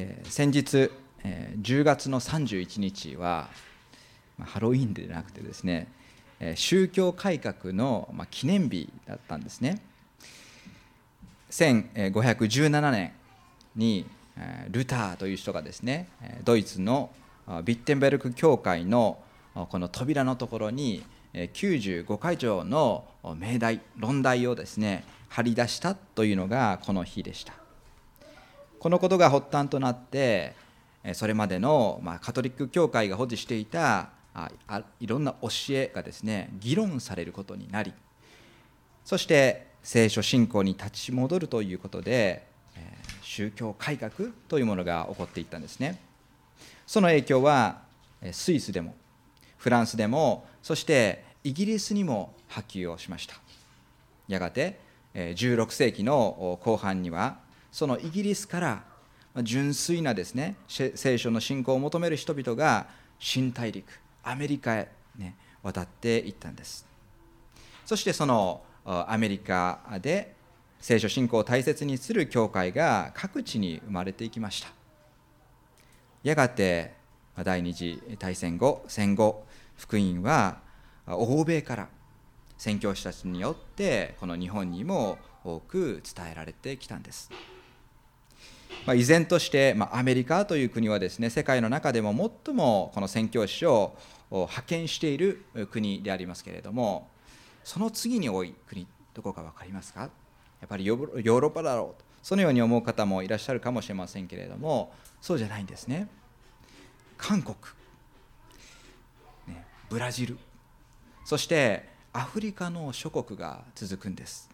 えー、先日、えー、10月の31日は、まあ、ハロウィンでなくてですね、えー、宗教改革の、まあ、記念日だったんですね。1517年にえルターという人がですねドイツのビッテンベルク教会のこの扉のところに95回条の命題論題をですね張り出したというのがこの日でした。このことが発端となってそれまでの、まカトリック教会が保持していたいろんな教えがですね議論されることになりそして聖書信仰に立ち戻るということで宗教改革というものが起こっていったんですね。その影響はスイスでもフランスでもそしてイギリスにも波及をしました。やがて16世紀の後半にはそのイギリスから純粋なですね聖書の信仰を求める人々が新大陸アメリカへ、ね、渡っていったんですそしてそのアメリカで聖書信仰を大切にする教会が各地に生まれていきましたやがて第二次大戦後戦後福音は欧米から宣教師たちによってこの日本にも多く伝えられてきたんです。まあ、依然として、まあ、アメリカという国はですね世界の中でも最もこの宣教師を派遣している国でありますけれどもその次に多い国どこか分かりますか？やっぱりヨーロッパだろうと。そのように思う方もいらっしゃるかもしれませんけれどもそうじゃないんですね。韓国、ね、ブラジル。そしてアフリカの諸国が続くんです。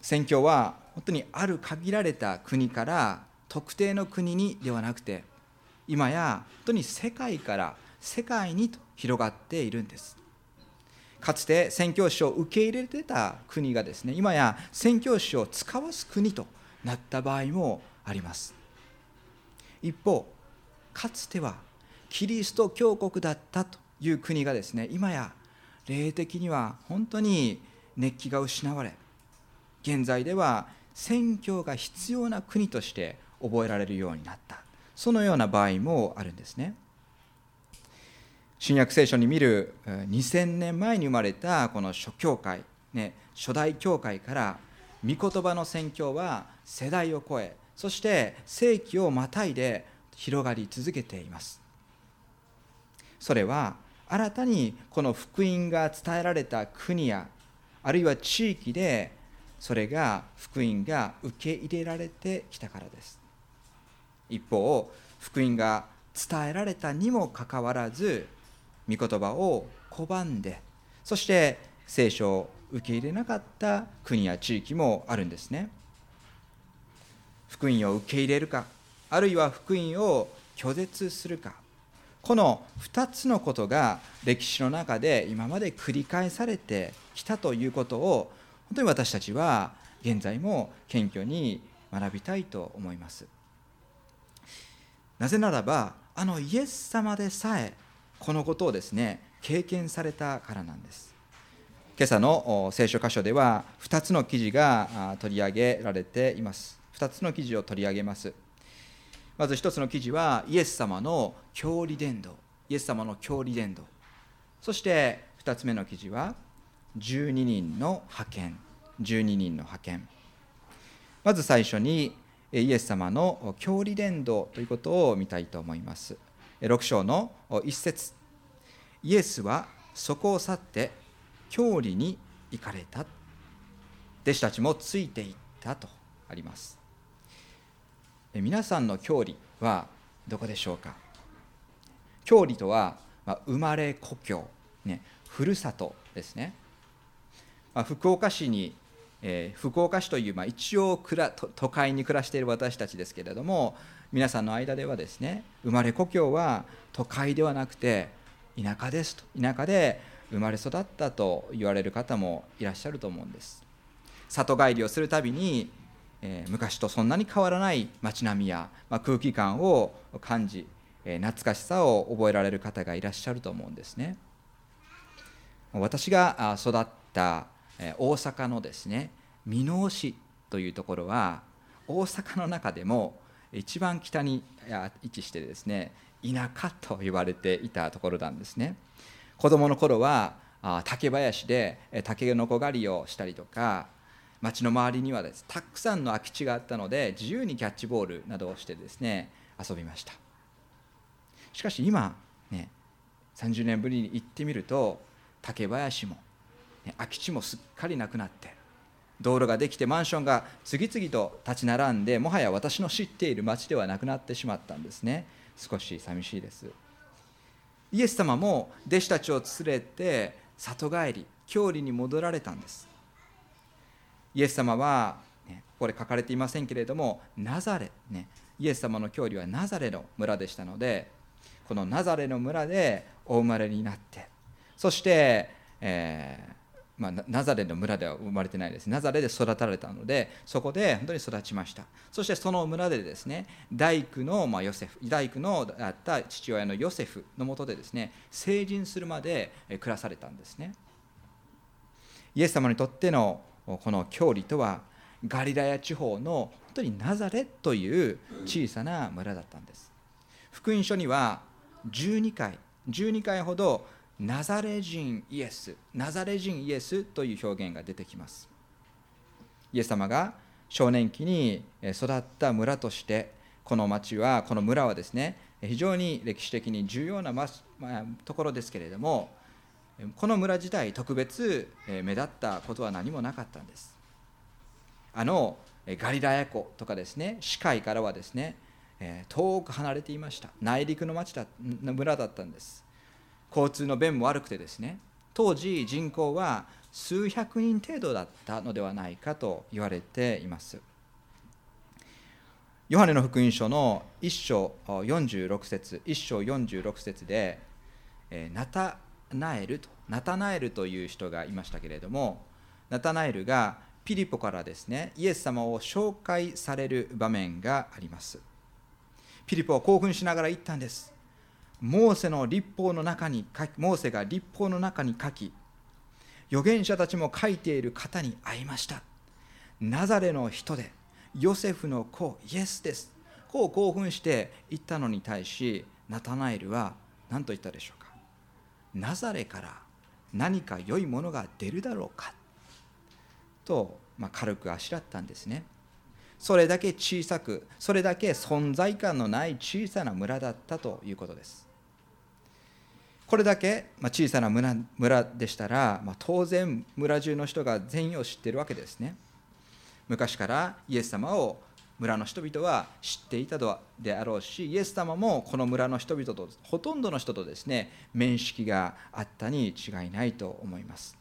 宣教は本当にある限られた国から特定の国にではなくて今や本当に世界から世界にと広がっているんです。かつて宣教師を受け入れてた国がですね今や宣教師を使わす国となった場合もあります。一方かつてはキリスト教国だったという国がですね今や霊的には本当に熱気が失われ現在では宣教が必要な国として覚えられるようになった。そのような場合もあるんですね。新約聖書に見る2000年前に生まれたこの諸教会、ね、初代教会から御言葉の宣教は世代を超えそして世紀をまたいで広がり続けています。それは新たにこの福音が伝えられた国やあるいは地域でそれが福音が受け入れられてきたからです。一方福音が伝えられたにもかかわらず御言葉を拒んでそして聖書を受け入れなかった国や地域もあるんですね。福音を受け入れるかあるいは福音を拒絶するかこの2つのことが歴史の中で今まで繰り返されてきたということを本当に私たちは現在も謙虚に学びたいと思います。なぜならばあのイエス様でさえこのことをですね経験されたからなんです。今朝の聖書箇所では2つの記事が取り上げられています。2つの記事を取り上げます。まず一つの記事はイエス様の教理伝道。イエス様の教理伝道。そして二つ目の記事は12人の派遣。12人の派遣。まず最初にイエス様の教理伝道ということを見たいと思います。6章の一節。イエスはそこを去って教理に行かれた。弟子たちもついていったとあります。皆さんの郷里はどこでしょうか？郷里とは、生まれ故郷、ね、ふるさとですね、まあ、福岡市に、えー、福岡市という、まあ、一応都会に暮らしている私たちですけれども皆さんの間ではですね生まれ故郷は都会ではなくて田舎ですと。田舎で生まれ育ったと言われる方もいらっしゃると思うんです。里帰りをするたびにえー、昔とそんなに変わらない街並みや、まあ、空気感を感じ、えー、懐かしさを覚えられる方がいらっしゃると思うんですね。私が育った大阪のですね箕面市というところは大阪の中でも一番北に位置してですね田舎と言われていたところなんですね。子供の頃は竹林で竹の子狩りをしたりとか町の周りにはですたくさんの空き地があったので自由にキャッチボールなどをしてですね遊びました。しかし今ね30年ぶりに行ってみると竹林も、空き地もすっかりなくなって道路ができてマンションが次々と立ち並んでもはや私の知っている町ではなくなってしまったんですね。少し寂しいです。イエス様も弟子たちを連れて里帰り郷里に戻られたんです。イエス様は、ね、ここで書かれていませんけれどもナザレ、ね、イエス様の郷里はナザレの村でしたのでこのナザレの村でお生まれになってそして、えーまあ、ナザレの村では生まれてないです。ナザレで育たれたのでそこで本当に育ちました。そしてその村でですね大工の、まあ、ヨセフ大工のあった父親のヨセフのもとでですね成人するまで暮らされたんですね。イエス様にとってのこの教理とはガリラヤ地方の本当にナザレという小さな村だったんです。福音書には12回12回ほどナザレ人イエスナザレ人イエスという表現が出てきます。イエス様が少年期に育った村としてこの町はこの村はですね非常に歴史的に重要なところですけれどもこの村自体特別目立ったことは何もなかったんです。あのガリラヤ湖とかですね視界からはですね遠く離れていました。内陸の町だ村だったんです。交通の便も悪くてですね当時人口は数百人程度だったのではないかと言われています。ヨハネの福音書の1章46節1章46節でナタナエルとナタナエルという人がいましたけれどもナタナエルがピリポからですねイエス様を紹介される場面があります。ピリポは興奮しながら言ったんです。モーセの立法の中に書きモーセが立法の中に書き預言者たちも書いている方に会いました。ナザレの人でヨセフの子イエスです。こう興奮して言ったのに対しナタナエルは何と言ったでしょうか。ナザレから何か良いものが出るだろうか。と、まあ、軽くあしらったんですね。それだけ小さくそれだけ存在感のない小さな村だったということです。これだけ小さな村村でしたら、まあ、当然村中の人が全員を知っているわけですね。昔からイエス様を村の人々は知っていたであろうしイエス様もこの村の人々とほとんどの人とですね面識があったに違いないと思います。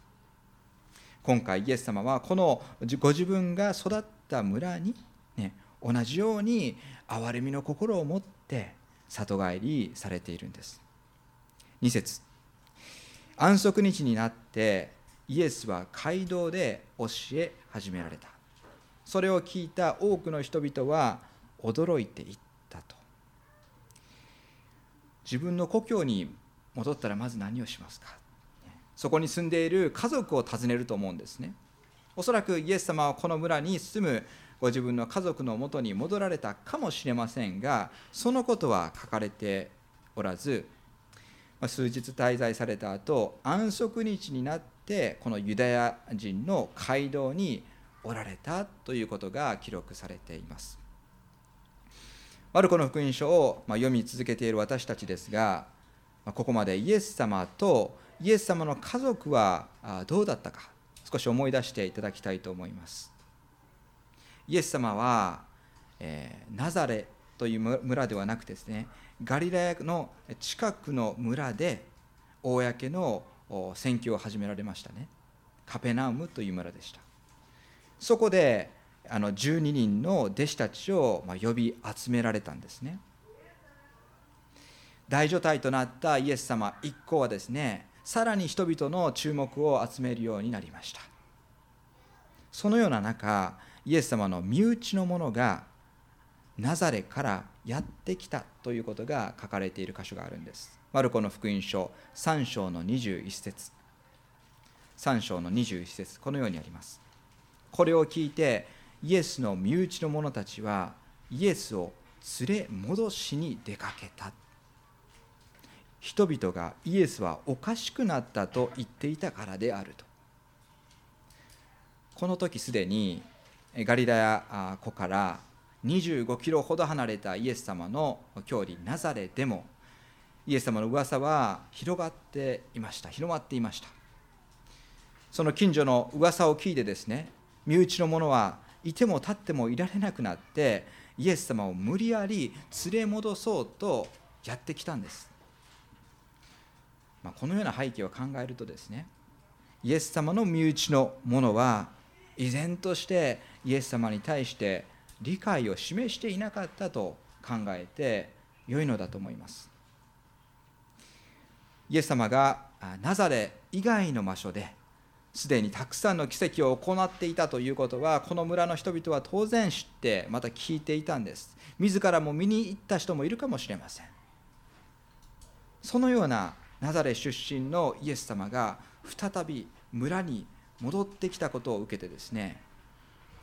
今回イエス様はこのご自分が育った村に、ね、同じように憐れみの心を持って里帰りされているんです。2節。安息日になってイエスは街道で教え始められた。それを聞いた多くの人々は驚いていったと。自分の故郷に戻ったらまず何をしますか？そこに住んでいる家族を訪ねると思うんですね。おそらくイエス様はこの村に住むご自分の家族のもとに戻られたかもしれませんがそのことは書かれておらず数日滞在された後安息日になってこのユダヤ人の街道におられたということが記録されています。マルコの福音書を読み続けている私たちですがここまでイエス様とイエス様の家族はどうだったか少し思い出していただきたいと思います。イエス様は、え、ナザレという村ではなくてですねガリラヤの近くの村で公の選挙を始められましたね。カペナウムという村でした。そこであの12人の弟子たちを呼び集められたんですね。大所帯となったイエス様一行はですねさらに人々の注目を集めるようになりました。そのような中イエス様の身内の者がナザレからやってきたということが書かれている箇所があるんです。マルコの福音書3章の21節3章の21節このようにあります。これを聞いてイエスの身内の者たちはイエスを連れ戻しに出かけた人々がイエスはおかしくなったと言っていたからであるとこの時すでにガリラヤ湖から25キロほど離れたイエス様の郷里ナザレでもイエス様の噂は広がっていました。広まっていました。その近所の噂を聞いてですね身内の者はいても立ってもいられなくなってイエス様を無理やり連れ戻そうとやってきたんです、まあ、このような背景を考えるとですねイエス様の身内の者は依然としてイエス様に対して理解を示していなかったと考えて良いのだと思います。イエス様がナザレ以外の場所ですでにたくさんの奇跡を行っていたということはこの村の人々は当然知ってまた聞いていたんです。自らも見に行った人もいるかもしれません。そのようなナザレ出身のイエス様が再び村に戻ってきたことを受けてですね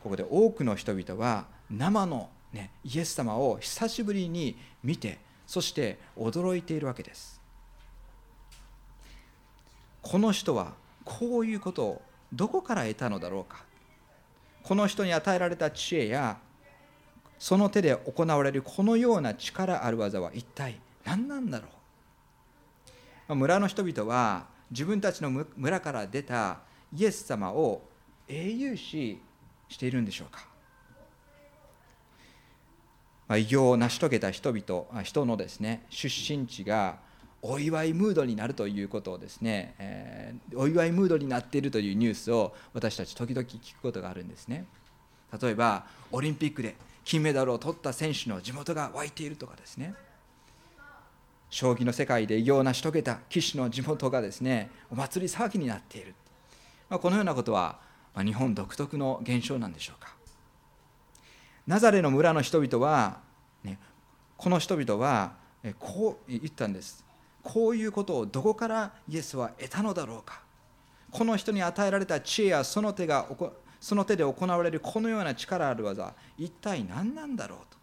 ここで多くの人々は生の、ね、イエス様を久しぶりに見てそして驚いているわけです。この人はこういうことをどこから得たのだろうか。この人に与えられた知恵やその手で行われるこのような力ある技は一体何なんだろう。村の人々は自分たちの村から出たイエス様を英雄視しているんでしょうか、まあ、偉業を成し遂げた人々人のですね出身地がお祝いムードになるということをですね、えー、お祝いムードになっているというニュースを私たち時々聞くことがあるんですね。例えばオリンピックで金メダルを取った選手の地元が湧いているとかですね。将棋の世界で偉業を成し遂げた棋士の地元がですねお祭り騒ぎになっている、まあ、このようなことは、まあ、日本独特の現象なんでしょうか。ナザレの村の人々は、ね、この人々はこう言ったんです。こういうことをどこからイエスは得たのだろうか。この人に与えられた知恵やその手がその手で行われるこのような力ある技一体何なんだろうと。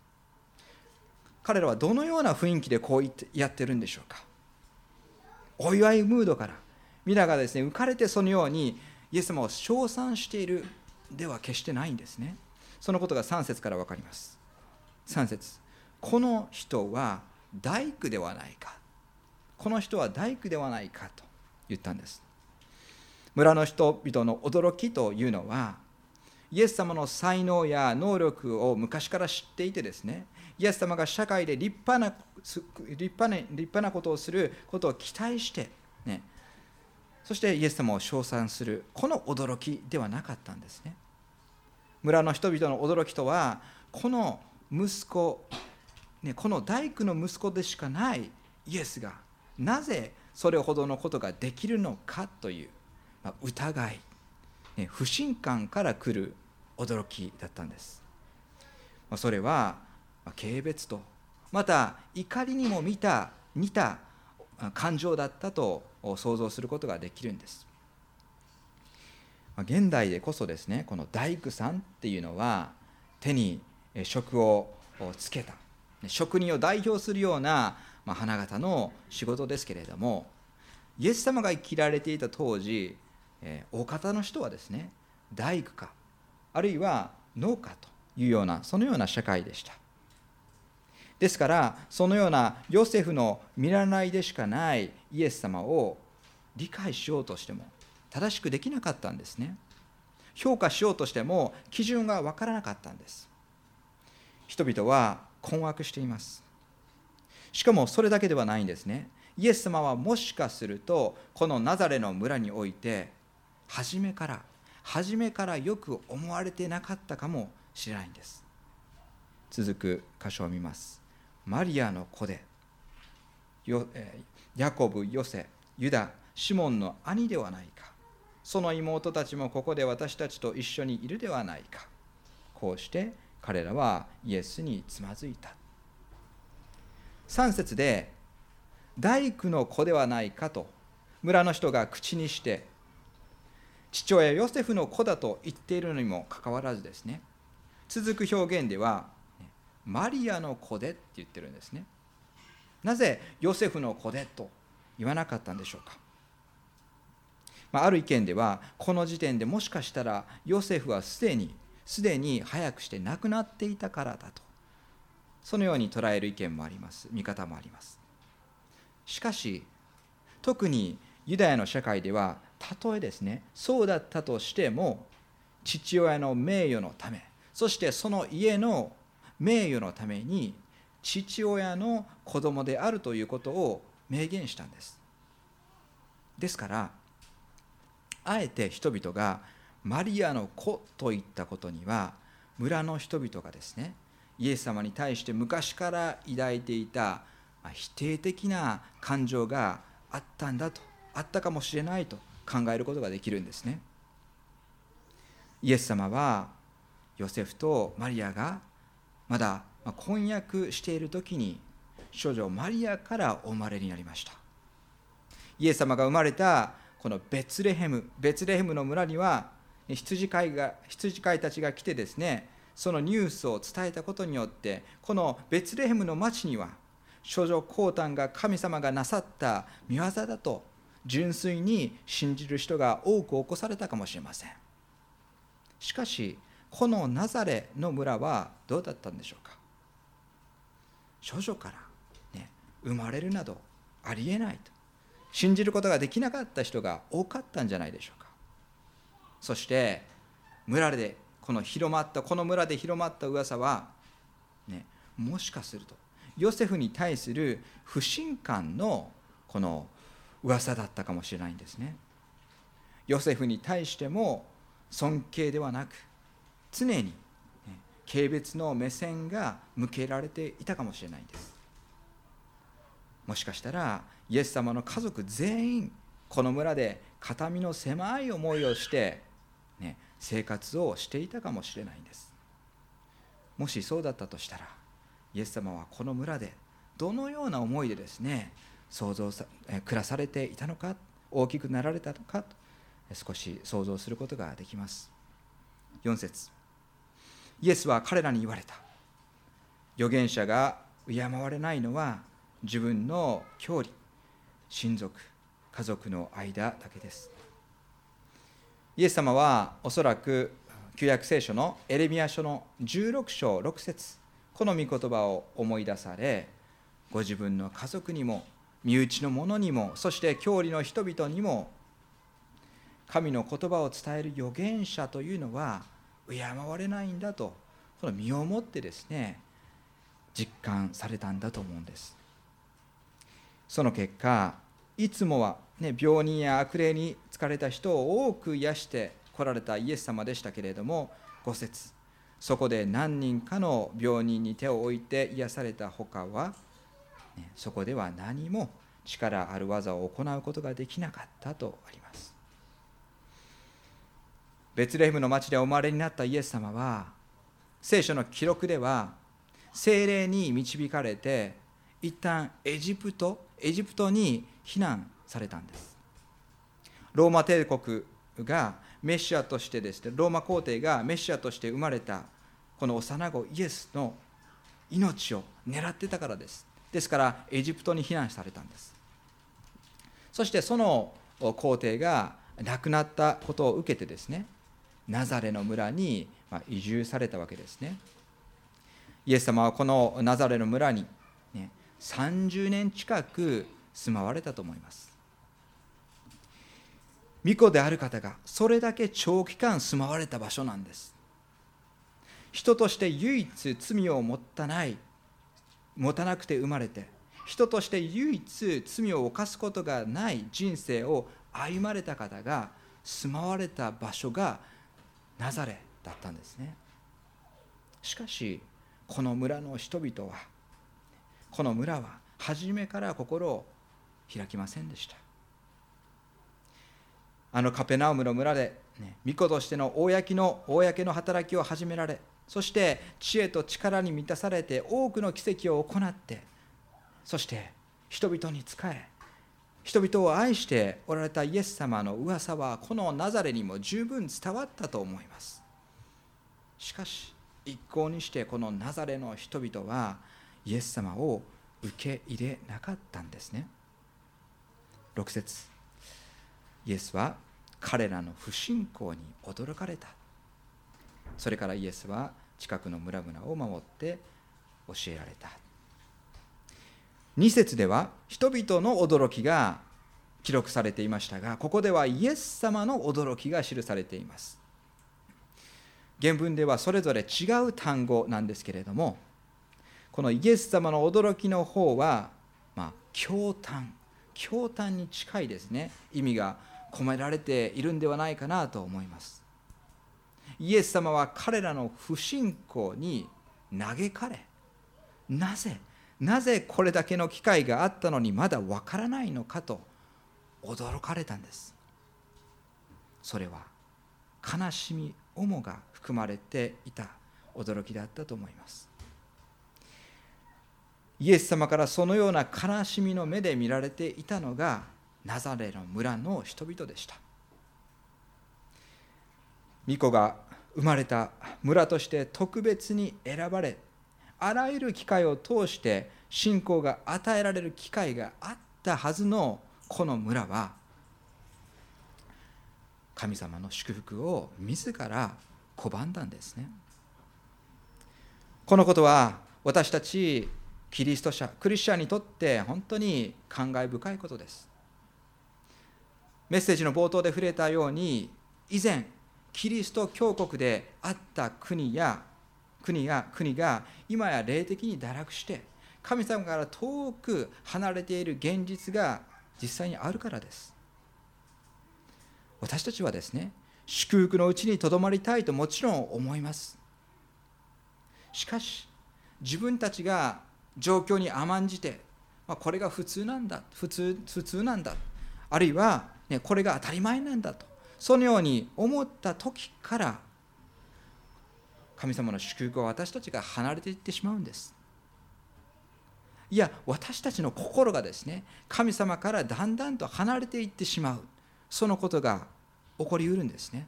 彼らはどのような雰囲気でこうやってるんでしょうか。お祝いムードから皆がですね浮かれてそのようにイエス様を称賛しているでは決してないんですね。そのことが3節から分かります。3節。この人は大工ではないか。この人は大工ではないかと言ったんです。村の人々の驚きというのはイエス様の才能や能力を昔から知っていてですねイエス様が社会で立派な立派な立派なことをすることを期待して、ね、そしてイエス様を称賛するこの驚きではなかったんですね。村の人々の驚きとはこの息子、ね、この大工の息子でしかないイエスがなぜそれほどのことができるのかという、まあ、疑い、ね、不信感から来る驚きだったんです、まあ、それは、ま、軽蔑とまた怒りにも見た似た感情だったと想像することができるんです。現代でこそですねこの大工さんっていうのは手に職をつけた。職人を代表するようなま、花形の仕事ですけれどもイエス様が生きられていた当時、え、大方の人はですね大工かあるいは農家というようなそのような社会でした。ですからそのようなヨセフの見習いでしかないイエス様を理解しようとしても正しくできなかったんですね。評価しようとしても基準が分からなかったんです。人々は困惑しています。しかもそれだけではないんですね。イエス様はもしかするとこのナザレの村において初めから初めからよく思われてなかったかもしれないんです。続く箇所を見ます。マリアの子でヤコブ、ヨセ、ユダ、シモンの兄ではないか。その妹たちもここで私たちと一緒にいるではないか。こうして彼らはイエスにつまずいた。3節で大工の子ではないかと村の人が口にして父親ヨセフの子だと言っているのにもかかわらずですね。続く表現ではマリアの子でって言ってるんですね。なぜヨセフの子でと言わなかったんでしょうか、まあ、ある意見ではこの時点でもしかしたらヨセフはすでにすでに早くして亡くなっていたからだと。そのように捉える意見もあります。見方もあります。しかし特にユダヤの社会ではたとえですねそうだったとしても父親の名誉のためそしてその家の名誉のために父親の子供であるということを明言したんです。ですからあえて人々がマリアの子といったことには村の人々がですねイエス様に対して昔から抱いていた否定的な感情があったんだとあったかもしれないと考えることができるんですね。イエス様はヨセフとマリアがまだ婚約している時に少女マリアからお生まれになりました。イエス様が生まれたこのベツレヘムベツレヘムの村には羊飼いが羊飼いたちが来てですねそのニュースを伝えたことによってこのベツレヘムの町には少女降誕が神様がなさった見業だと純粋に信じる人が多く起こされたかもしれません。しかしこのナザレの村はどうだったんでしょうか？少女から、ね、生まれるなどありえないと。信じることができなかった人が多かったんじゃないでしょうか？そして村でこの広まったこの村で広まった噂は、ね、もしかするとヨセフに対する不信感のこの噂だったかもしれないんですね。ヨセフに対しても尊敬ではなく常に、軽蔑の目線が向けられていたかもしれないんです。もしかしたらイエス様の家族全員この村で形見の狭い思いをして、ね、生活をしていたかもしれないんです。もしそうだったとしたらイエス様はこの村でどのような思いでですね想像さ暮らされていたのか大きくなられたのか少し想像することができます。4節。イエスは彼らに言われた。預言者が敬われないのは自分の郷里親族家族の間だけです。イエス様はおそらく旧約聖書のエレミア書の16章6節この御言葉を思い出されご自分の家族にも身内の者にもそして郷里の人々にも神の言葉を伝える預言者というのは敬われないんだとこの身をもってですね実感されたんだと思うんです。その結果いつもはね、病人や悪霊に疲れた人を多く癒して来られたイエス様でしたけれども5節そこで何人かの病人に手を置いて癒されたほかは、ね、そこでは何も力ある技を行うことができなかったとあります。ベツレヘムの町でお生まれになったイエス様は聖書の記録では精霊に導かれて一旦エジプトエジプトに避難されたんです。ローマ帝国がメシアとしてですねローマ皇帝がメシアとして生まれたこの幼子イエスの命を狙ってたからです。ですからエジプトに避難されたんです。そしてその皇帝が亡くなったことを受けてですねナザレの村に移住されたわけですね。イエス様はこのナザレの村に、ね、30年近く住まわれたと思います。巫女である方がそれだけ長期間住まわれた場所なんです。人として唯一罪を持たない持たなくて生まれて人として唯一罪を犯すことがない人生を歩まれた方が住まわれた場所がナザレだったんですね。しかしこの村の人々はこの村は初めから心を開きませんでした。あのカペナウムの村で、ね、巫女としての公の公の働きを始められそして知恵と力に満たされて多くの奇跡を行ってそして人々に仕え人々を愛しておられたイエス様の噂はこのナザレにも十分伝わったと思います。しかし一向にしてこのナザレの人々はイエス様を受け入れなかったんですね。6節。イエスは彼らの不信仰に驚かれた。それからイエスは近くの村々を守って教えられた。2節では人々の驚きが記録されていましたがここではイエス様の驚きが記されています。原文ではそれぞれ違う単語なんですけれどもこのイエス様の驚きの方は、まあ、驚嘆驚嘆に近いですね意味が込められているんではないかなと思います。イエス様は彼らの不信仰に嘆かれなぜなぜこれだけの機会があったのにまだわからないのかと驚かれたんです。それは悲しみ重が含まれていた驚きだったと思います。イエス様からそのような悲しみの目で見られていたのがナザレの村の人々でした。巫女が生まれた村として特別に選ばれあらゆる機会を通して信仰が与えられる機会があったはずのこの村は神様の祝福を自ら拒んだんですね。このことは私たちキリスト者クリスチャンにとって本当に感慨深いことです。メッセージの冒頭で触れたように以前キリスト教国であった国や国や国が今や霊的に堕落して神様から遠く離れている現実が実際にあるからです。私たちはですね祝福のうちにとどまりたいともちろん思います。しかし自分たちが状況に甘んじて、まあ、これが普通なんだ普通普通なんだあるいは、ね、これが当たり前なんだとそのように思った時から神様の祝福を私たちが離れていってしまうんです。いや私たちの心がですね神様からだんだんと離れていってしまう。そのことが起こりうるんですね。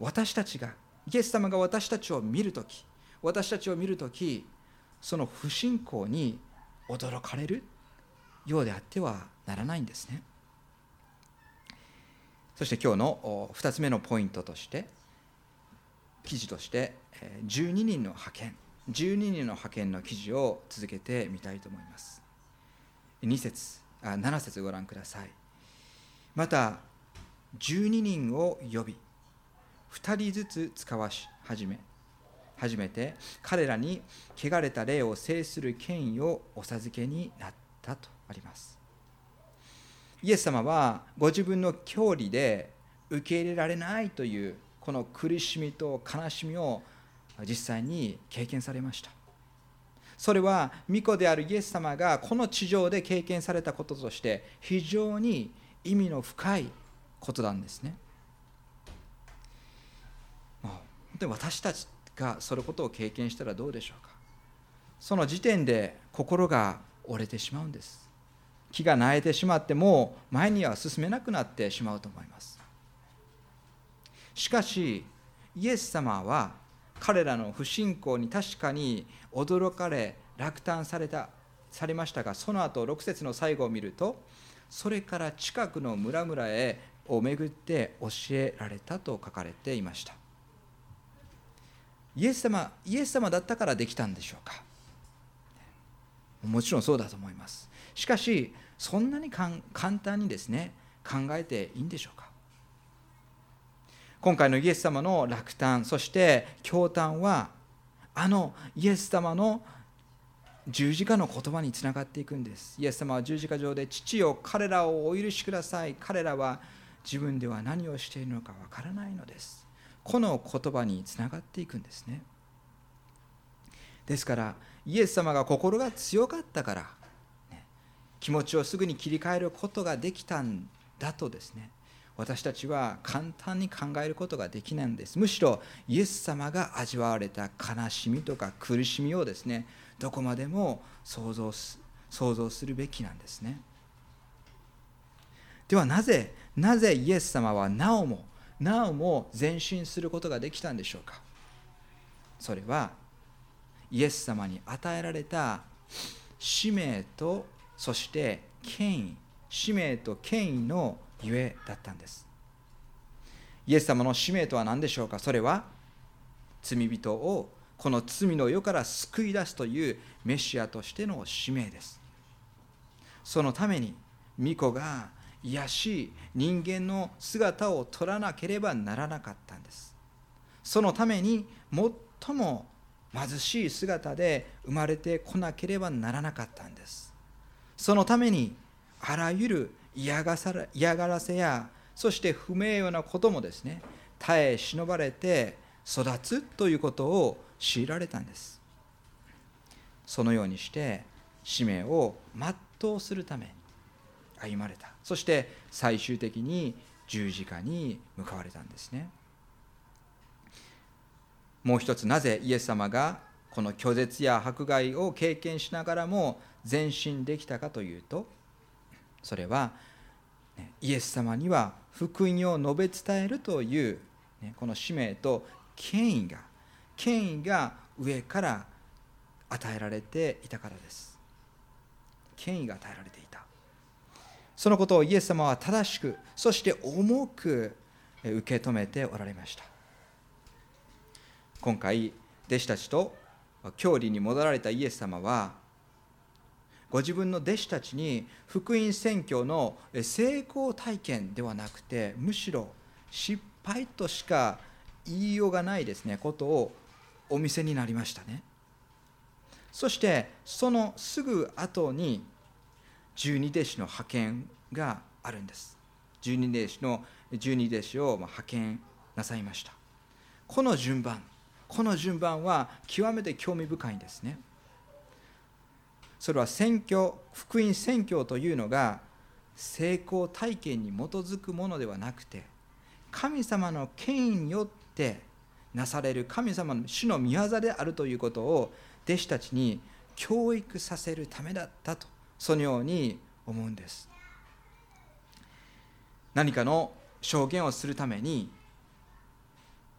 私たちがイエス様が私たちを見るとき私たちを見るときその不信仰に驚かれるようであってはならないんですね。そして今日の2つ目のポイントとして記事として12人の派遣12人の派遣の記事を続けてみたいと思います。2節あ7節ご覧ください。また12人を呼び2人ずつ使わし始め初めて彼らに汚れた霊を制する権威をお授けになったとあります。イエス様はご自分の教理で受け入れられないというこの苦しみと悲しみを実際に経験されました。それは御子であるイエス様がこの地上で経験されたこととして非常に意味の深いことなんですね。あ、本当に私たちがそのことを経験したらどうでしょうか。その時点で心が折れてしまうんです。気が萎えてしまっても前には進めなくなってしまうと思います。しかしイエス様は彼らの不信仰に確かに驚かれ落胆されたされましたがその後6節の最後を見るとそれから近くの村々へを巡って教えられたと書かれていました。イエス様イエス様だったからできたんでしょうか？もちろんそうだと思います。しかしそんなに簡単にですね考えていいんでしょうか？今回のイエス様の落胆そして驚嘆はあのイエス様の十字架の言葉につながっていくんです。イエス様は十字架上で父よ彼らをお許しください。彼らは自分では何をしているのかわからないのです。この言葉につながっていくんですね。ですからイエス様が心が強かったから、気持ちをすぐに切り替えることができたんだとですね私たちは簡単に考えることができないんです。むしろイエス様が味わわれた悲しみとか苦しみをですねどこまでも想像す想像するべきなんですね。ではなぜなぜイエス様はなおもなおも前進することができたんでしょうか。それはイエス様に与えられた使命とそして権威使命と権威のゆえだったんです。イエス様の使命とは何でしょうか？それは罪人をこの罪の世から救い出すというメシアとしての使命です。そのために巫女が癒し人間の姿を取らなければならなかったんです。そのために最も貧しい姿で生まれてこなければならなかったんです。そのためにあらゆる嫌がさ嫌がらせやそして不名誉なこともですね耐え忍ばれて育つということを強いられたんです。そのようにして使命を全うするために歩まれた。そして最終的に十字架に向かわれたんですね。もう一つなぜイエス様がこの拒絶や迫害を経験しながらも前進できたかというとそれはイエス様には福音を述べ伝えるというこの使命と権威が権威が上から与えられていたからです。権威が与えられていた。そのことをイエス様は正しくそして重く受け止めておられました。今回弟子たちと郷里に戻られたイエス様はご自分の弟子たちに福音宣教の成功体験ではなくてむしろ失敗としか言いようがないですねことをお見せになりましたね。そしてそのすぐ後に十二弟子の派遣があるんです。十二弟子の十二弟子を派遣なさいました。この順番この順番は極めて興味深いんですね。それは宣教福音宣教というのが成功体験に基づくものではなくて神様の権威によってなされる神様の主の御業であるということを弟子たちに教育させるためだったとそのように思うんです。何かの証言をするために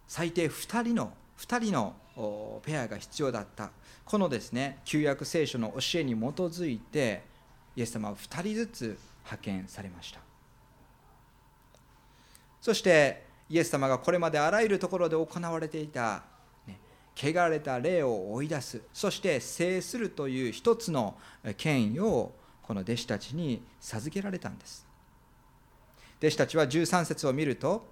最低2人の2人のペアが必要だった。このですね旧約聖書の教えに基づいてイエス様は2人ずつ派遣されました。そしてイエス様がこれまであらゆるところで行われていた、ね、汚れた霊を追い出す。そして制するという一つの権威をこの弟子たちに授けられたんです。弟子たちは13節を見ると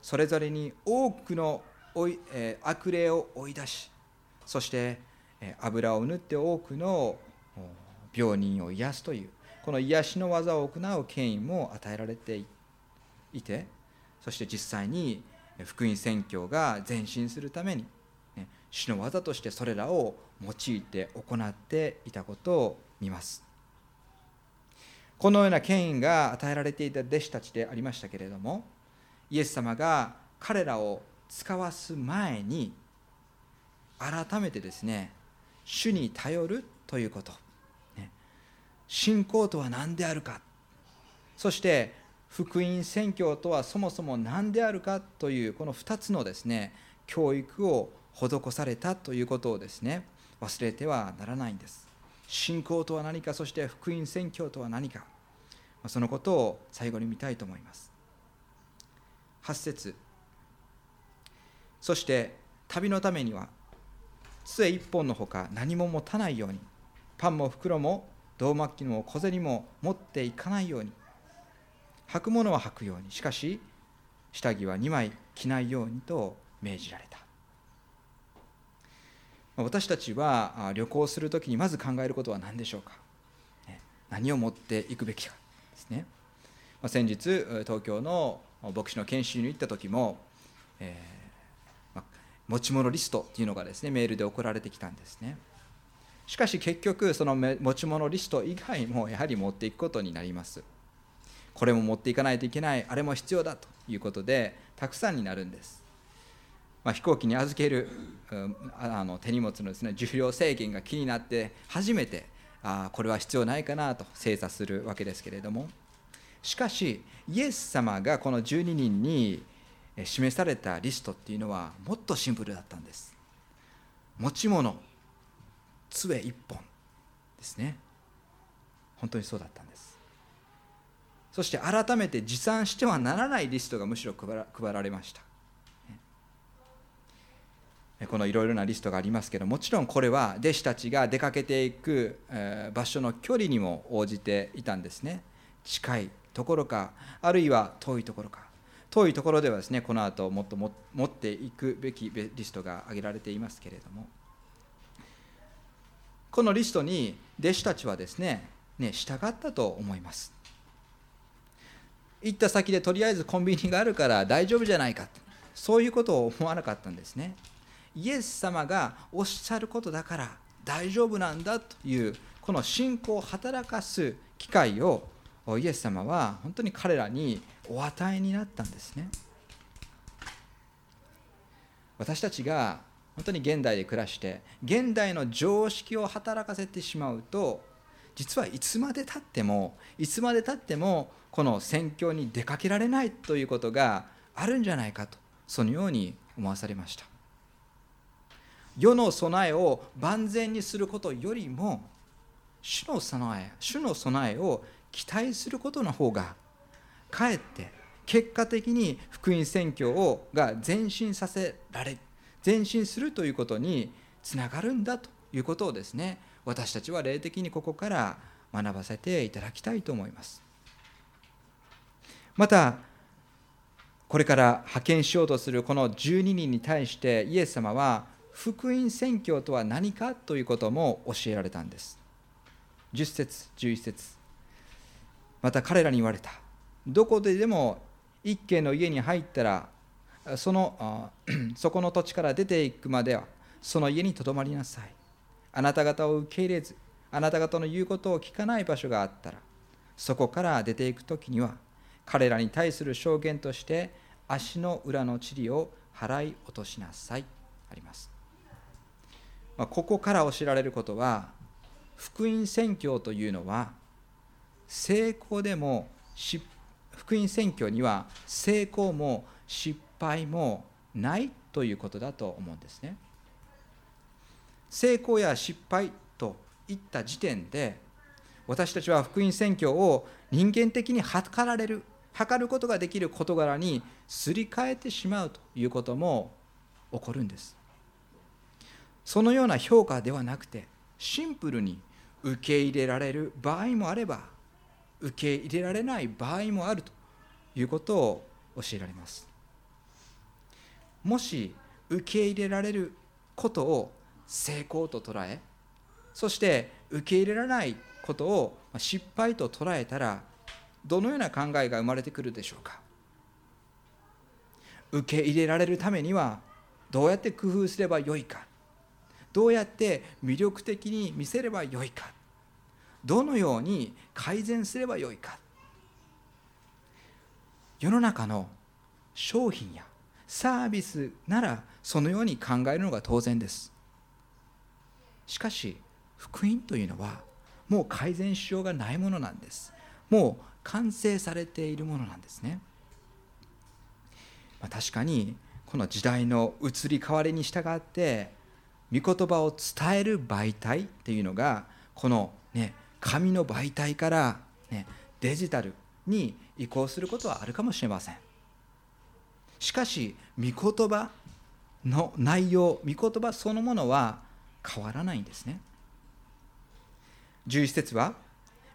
それぞれに多くのおいえ悪霊を追い出しそしてえ油を塗って多くの病人を癒すというこの癒しの技を行う権威も与えられていてそして実際に福音宣教が前進するためにね主の技としてそれらを用いて行っていたことを見ます。このような権威が与えられていた弟子たちでありましたけれどもイエス様が彼らを使わす前に改めてですね主に頼るということ、ね、信仰とは何であるか。そして福音宣教とはそもそも何であるかというこの2つのですね教育を施されたということをですね忘れてはならないんです。信仰とは何かそして福音宣教とは何か。そのことを最後に見たいと思います。8節。そして旅のためには杖一本のほか何も持たないようにパンも袋も胴巻きも小銭も持っていかないように履くものは履くようにしかし下着は2枚着ないようにと命じられた。私たちは旅行する時にまず考えることは何でしょうか？何を持っていくべきか。ですね。先日東京の牧師の研修に行った時も、えー持ち物リストっていうのがですねメールで送られてきたんですね。しかし結局その持ち物リスト以外もやはり持っていくことになります。これも持っていかないといけない。あれも必要だということでたくさんになるんです、まあ、飛行機に預ける、あの手荷物のですね重量制限が気になって初めてあこれは必要ないかなと精査するわけですけれども。しかしイエス様がこの12人に示されたリストっていうのはもっとシンプルだったんです。持ち物杖一本ですね。本当にそうだったんです。そして改めて持参してはならないリストがむしろ配られました。このいろいろなリストがありますけどもちろんこれは弟子たちが出かけていく場所の距離にも応じていたんですね。近いところかあるいは遠いところか。遠いところではですねこの後もっとも持っていくべきリストが挙げられていますけれども。このリストに弟子たちはですねね従ったと思います。行った先でとりあえずコンビニがあるから大丈夫じゃないかそういうことを思わなかったんですね。イエス様がおっしゃることだから大丈夫なんだというこの信仰を働かす機会をイエス様は本当に彼らにお与えになったんですね。私たちが本当に現代で暮らして現代の常識を働かせてしまうと実はいつまでたってもいつまでたってもこの宣教に出かけられないということがあるんじゃないかとそのように思わされました。世の備えを万全にすることよりも主の備え主の備えを期待することの方がかえって結果的に福音宣教をが前進させられ前進するということにつながるんだということをですね私たちは霊的にここから学ばせていただきたいと思います。またこれから派遣しようとするこの12人に対してイエス様は福音宣教とは何かということも教えられたんです。10節11節。また彼らに言われた。どこででも一軒の家に入ったらその そこの土地から出ていくまではその家にとどまりなさい。あなた方を受け入れずあなた方の言うことを聞かない場所があったらそこから出ていく時には彼らに対する証言として足の裏の塵を払い落としなさい。あります、まあ、ここから教えられることは福音宣教というのは成功でも福音宣教には成功も失敗もないということだと思うんですね。成功や失敗といった時点で私たちは福音宣教を人間的に測られる測ることができる事柄にすり替えてしまうということも起こるんですそのような評価ではなくてシンプルに受け入れられる場合もあれば受け入れられない場合もあるということを教えられます。もし受け入れられることを成功と捉えそして受け入れられないことを失敗と捉えたらどのような考えが生まれてくるでしょうか？受け入れられるためにはどうやって工夫すればよいか？どうやって魅力的に見せればよいか？どのように改善すればよいか。世の中の商品やサービスならそのように考えるのが当然です。しかし福音というのはもう改善しようがないものなんです。もう完成されているものなんですね、まあ、確かにこの時代の移り変わりに従って御言葉を伝える媒体っていうのがこのね紙の媒体から、ね、デジタルに移行することはあるかもしれません。しかし御言葉の内容御言葉そのものは変わらないんですね。11節は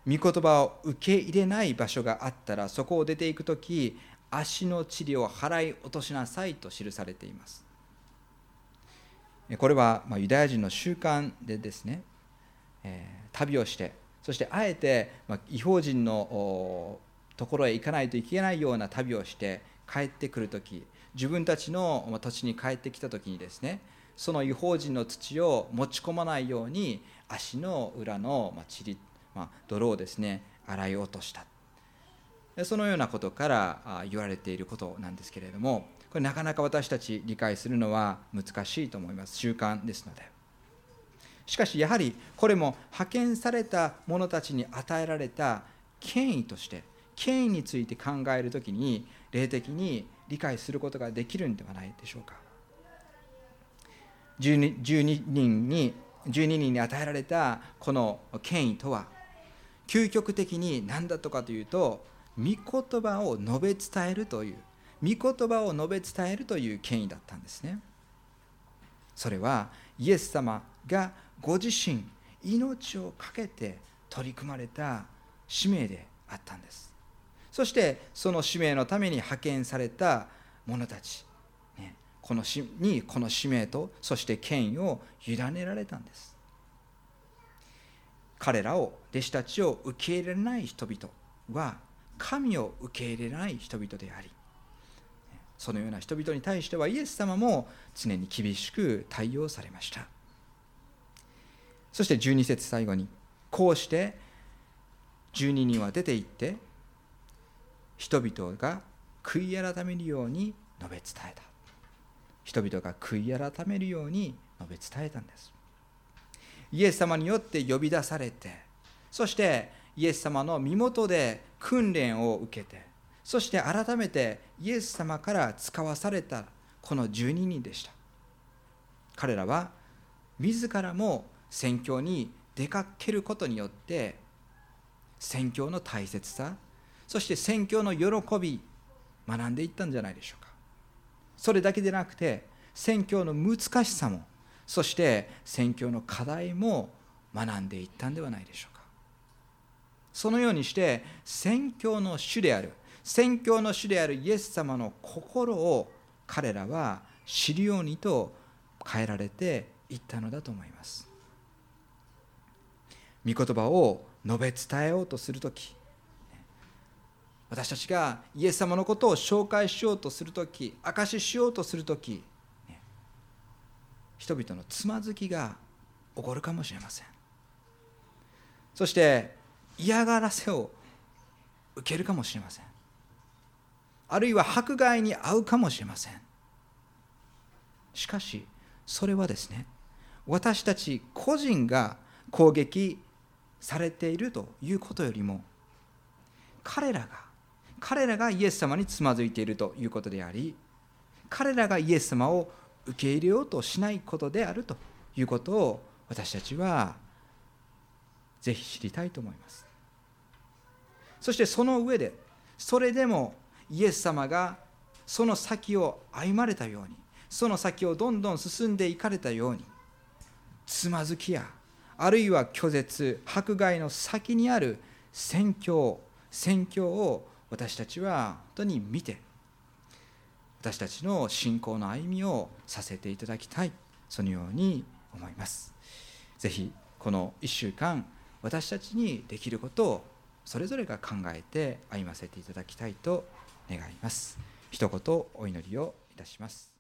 御言葉を受け入れない場所があったらそこを出ていく時足の塵を払い落としなさいと記されています。これはユダヤ人の習慣でですね、旅をしてそしてあえて、まあ、違法人のところへ行かないといけないような旅をして帰ってくるとき自分たちの土地に帰ってきたときにですねその違法人の土を持ち込まないように足の裏の塵、まあ、泥をですね洗い落とした。そのようなことから言われていることなんですけれどもこれなかなか私たち理解するのは難しいと思います。習慣ですので。しかしやはりこれも派遣された者たちに与えられた権威として権威について考える時に霊的に理解することができるんではないでしょうか。12, 12人に12人に与えられたこの権威とは究極的に何だとかというと御言葉を述べ伝えるという御言葉を述べ伝えるという権威だったんですね。それはイエス様がご自身命を懸けて取り組まれた使命であったんです。そしてその使命のために派遣された者たち、ね、このしにこの使命とそして権威を委ねられたんです。彼らを弟子たちを受け入れない人々は神を受け入れない人々でありそのような人々に対してはイエス様も常に厳しく対応されました。そして12節最後にこうして12人は出て行って人々が悔い改めるように述べ伝えた。人々が悔い改めるように述べ伝えたんです。イエス様によって呼び出されてそしてイエス様の身元で訓練を受けてそして改めてイエス様から使わされたこの12人でした。彼らは自らも宣教に出かけることによって宣教の大切さそして宣教の喜び学んでいったんじゃないでしょうか。それだけでなくて宣教の難しさもそして宣教の課題も学んでいったんではないでしょうか。そのようにして宣教の主である宣教の主であるイエス様の心を彼らは知るようにと変えられていったのだと思います。御言葉を述べ伝えようとする時。私たちがイエス様のことを紹介しようとする時証ししようとする時人々のつまずきが起こるかもしれません。そして嫌がらせを受けるかもしれません。あるいは迫害に遭うかもしれません。しかしそれはですね私たち個人が攻撃されているということよりも彼らが彼らがイエス様につまずいているということであり彼らがイエス様を受け入れようとしないことであるということを私たちはぜひ知りたいと思います。そしてその上でそれでもイエス様がその先を歩まれたようにその先をどんどん進んでいかれたようにつまずきやあるいは拒絶迫害の先にある宣教宣教を私たちは本当に見て私たちの信仰の歩みをさせていただきたいそのように思います。ぜひこの1週間私たちにできることをそれぞれが考えて歩ませていただきたいと願います。一言お祈りをいたします。